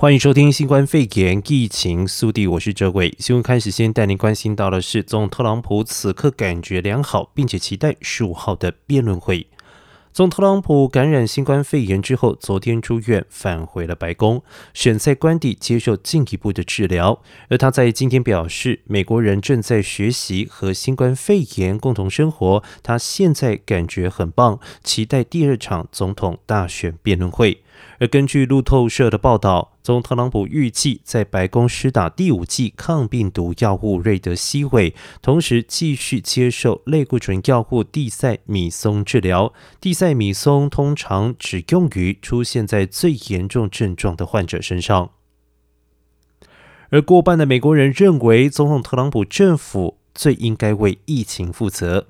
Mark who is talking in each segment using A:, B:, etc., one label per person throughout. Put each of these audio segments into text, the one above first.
A: 欢迎收听新冠肺炎疫情速递，我是哲伟。新闻开始先带您关心到的是，总统特朗普此刻感觉良好，并且期待十五号的辩论会。总特朗普感染新冠肺炎之后，昨天出院返回了白宫，选在官邸接受进一步的治疗。而他在今天表示，美国人正在学习和新冠肺炎共同生活，他现在感觉很棒，期待第二场总统大选辩论会。而根据路透社的报道，总统特朗普预计在白宫施打第五剂抗病毒药物瑞德西韦，同时继续接受类固醇药物地塞米松治疗。地塞米松通常只用于出现在最严重症状的患者身上。而过半的美国人认为，总统特朗普政府最应该为疫情负责。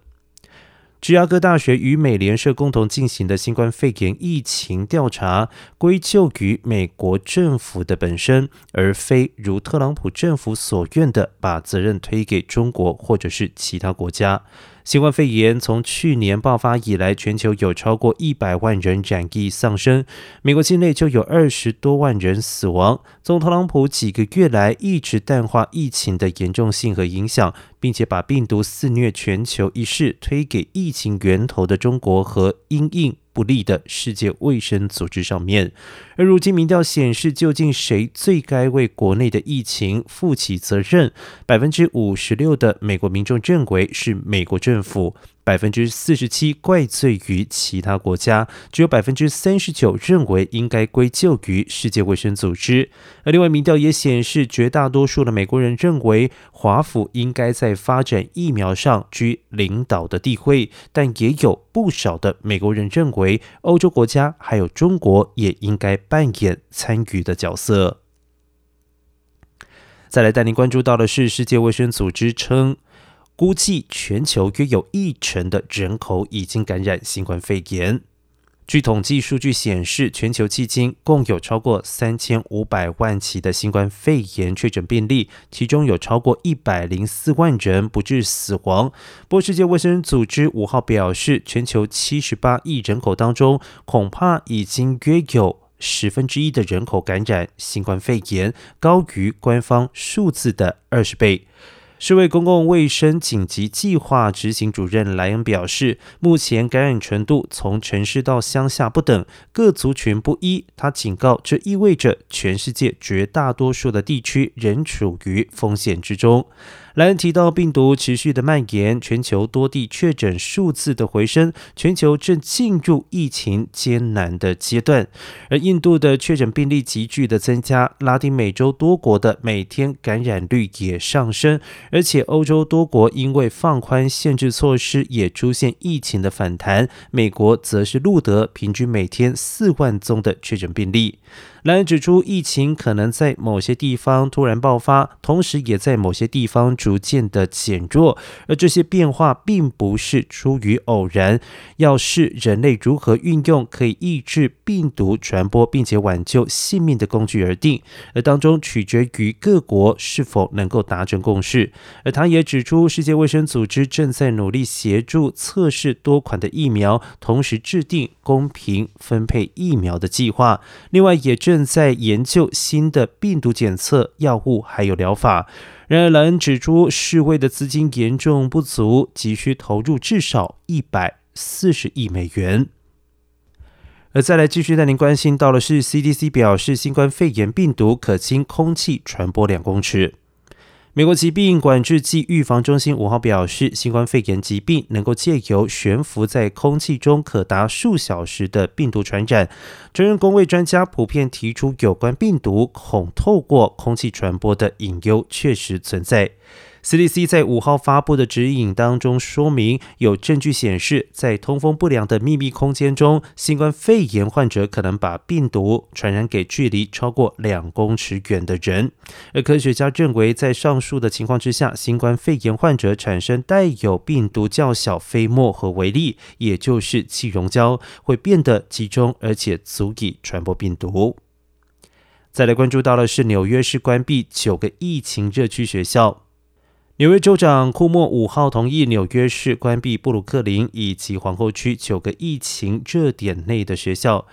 A: 芝加哥大学与美联社共同进行的新冠肺炎疫情调查，归咎于美国政府的本身，而非如特朗普政府所愿的把责任推给中国或者是其他国家。新冠肺炎从去年爆发以来，全球有超过一百万人染疫丧生，美国境内就有二十多万人死亡。总统特朗普几个月来一直淡化疫情的严重性和影响，并且把病毒肆虐全球一事推给疫情源头的中国和英印不利的世界卫生组织上面，而如今民调显示，究竟谁最该为国内的疫情负起责任？百分之五十六的美国民众认为是美国政府。百分之四十七怪罪于其他国家，只有百分之三十九认为应该归咎于世界卫生组织。而另外，民调也显示，绝大多数的美国人认为华府应该在发展疫苗上居领导的地位，但也有不少的美国人认为欧洲国家还有中国也应该扮演参与的角色。再来带您关注到的是，世界卫生组织称。估计全球约有一成的人口已经感染新冠肺炎。据统计数据显示，全球迄今共有超过三千五百万起的新冠肺炎确诊病例，其中有超过一百零四万人不治死亡。不过，世界卫生组织五号表示，全球七十八亿人口当中，恐怕已经约有十分之一的人口感染新冠肺炎，高于官方数字的二十倍。世卫公共卫生紧急计划执行主任莱恩表示，目前感染程度从城市到乡下不等，各族群不一。他警告，这意味着全世界绝大多数的地区仍处于风险之中。莱恩提到，病毒持续的蔓延，全球多地确诊数字的回升，全球正进入疫情艰难的阶段。而印度的确诊病例急剧的增加，拉丁美洲多国的每天感染率也上升，而且欧洲多国因为放宽限制措施，也出现疫情的反弹。美国则是录得平均每天四万宗的确诊病例。莱恩指出，疫情可能在某些地方突然爆发，同时也在某些地方逐渐的减弱，而这些变化并不是出于偶然，要视人类如何运用可以抑制病毒传播并且挽救性命的工具而定，而当中取决于各国是否能够达成共识。而他也指出，世界卫生组织正在努力协助测试多款的疫苗，同时制定公平分配疫苗的计划。另外，也正正在研究新的病毒检测药物还有疗法。然而，莱恩指出，世卫的资金严重不足，急需投入至少一百四十亿美元。而再来继续带您关心到的是，CDC 表示，新冠肺炎病毒可经空气传播两公尺。美国疾病管制暨预防中心五号表示，新冠肺炎疾病能够借由悬浮在空气中可达数小时的病毒传染。专任工位专家普遍提出，有关病毒恐透过空气传播的隐忧确实存在。CDC 在五号发布的指引当中说明，有证据显示，在通风不良的秘密空间中，新冠肺炎患者可能把病毒传染给距离超过两公尺远的人。而科学家认为，在上述的情况之下，新冠肺炎患者产生带有病毒较小飞沫和微粒，也就是气溶胶，会变得集中，而且足以传播病毒。再来关注到的是，纽约市关闭九个疫情热区学校。纽约州长库莫五号同意纽约市关闭布鲁克林以及皇后区九个疫情热点内的学校。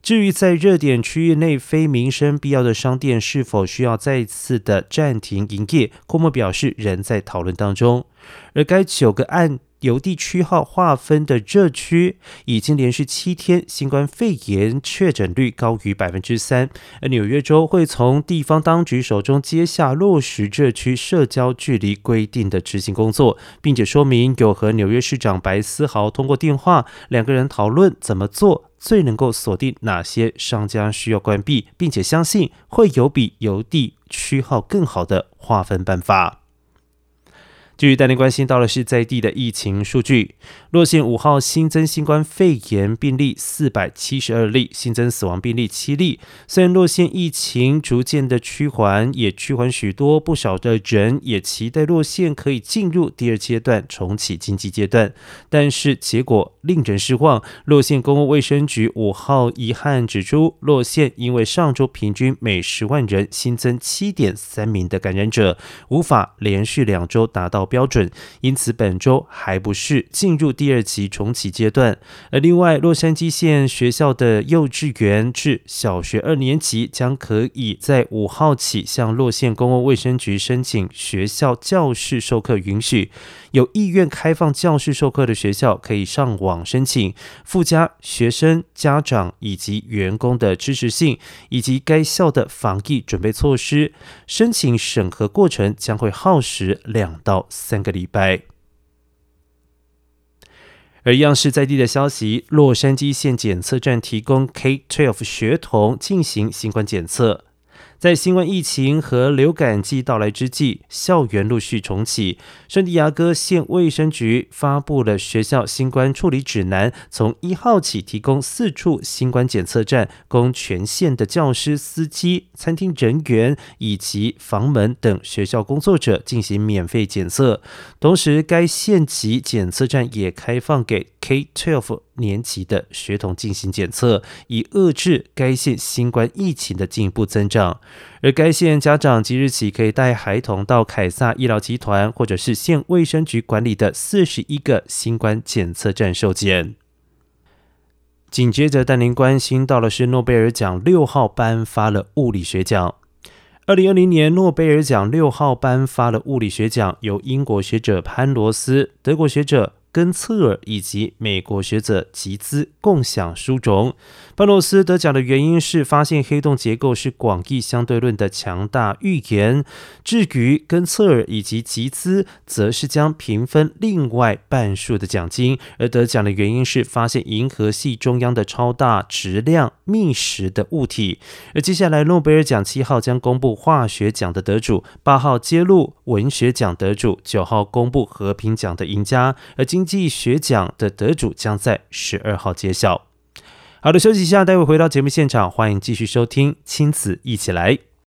A: 至于在热点区域内非民生必要的商店是否需要再次的暂停营业，库莫表示仍在讨论当中。而该九个案。邮递区号划分的热区已经连续七天新冠肺炎确诊率高于百分之三，而纽约州会从地方当局手中接下落实这区社交距离规定的执行工作，并且说明有和纽约市长白思豪通过电话，两个人讨论怎么做最能够锁定哪些商家需要关闭，并且相信会有比邮递区号更好的划分办法。至于带您关心到的是在地的疫情数据，洛县五号新增新冠肺炎病例四百七十二例，新增死亡病例七例。虽然洛县疫情逐渐的趋缓，也趋缓许多，不少的人也期待洛县可以进入第二阶段重启经济阶段，但是结果令人失望。洛县公共卫生局五号遗憾指出，洛县因为上周平均每十万人新增七点三名的感染者，无法连续两周达到标准，因此本周还不是进入第二级重启阶段。而另外，洛杉矶县学校的幼稚园至小学二年级将可以在五号起向洛县公共卫生局申请学校教室授课允许。有意愿开放教室授课的学校可以上网申请，附加学生、家长以及员工的支持信，以及该校的防疫准备措施。申请审核过程将会耗时两到三个礼拜。而一样是在地的消息，洛杉矶县检测站提供 K twelve 学童进行新冠检测。在新冠疫情和流感季到来之际，校园陆续重启。圣地亚哥县卫生局发布了学校新冠处理指南，从一号起提供四处新冠检测站，供全县的教师、司机、餐厅人员以及房门等学校工作者进行免费检测。同时，该县级检测站也开放给 K-12 年级的学童进行检测，以遏制该县新冠疫情的进一步增长。而该县家长即日起可以带孩童到凯撒医疗集团或者是县卫生局管理的四十一个新冠检测站受检。紧接着带您关心到的是诺贝尔奖六号颁发了物理学奖。二零二零年诺贝尔奖六号颁发了物理学奖，由英国学者潘罗斯、德国学者根策尔以及美国学者吉兹共享殊荣。巴洛斯得奖的原因是发现黑洞结构是广义相对论的强大预言。至于根策尔以及吉兹，则是将平分另外半数的奖金。而得奖的原因是发现银河系中央的超大质量密实的物体。而接下来，诺贝尔奖七号将公布化学奖的得主，八号揭露文学奖得主，九号公布和平奖的赢家。而今经济学奖的得主将在十二号揭晓。好的，休息一下，待会回到节目现场，欢迎继续收听《亲子一起来》。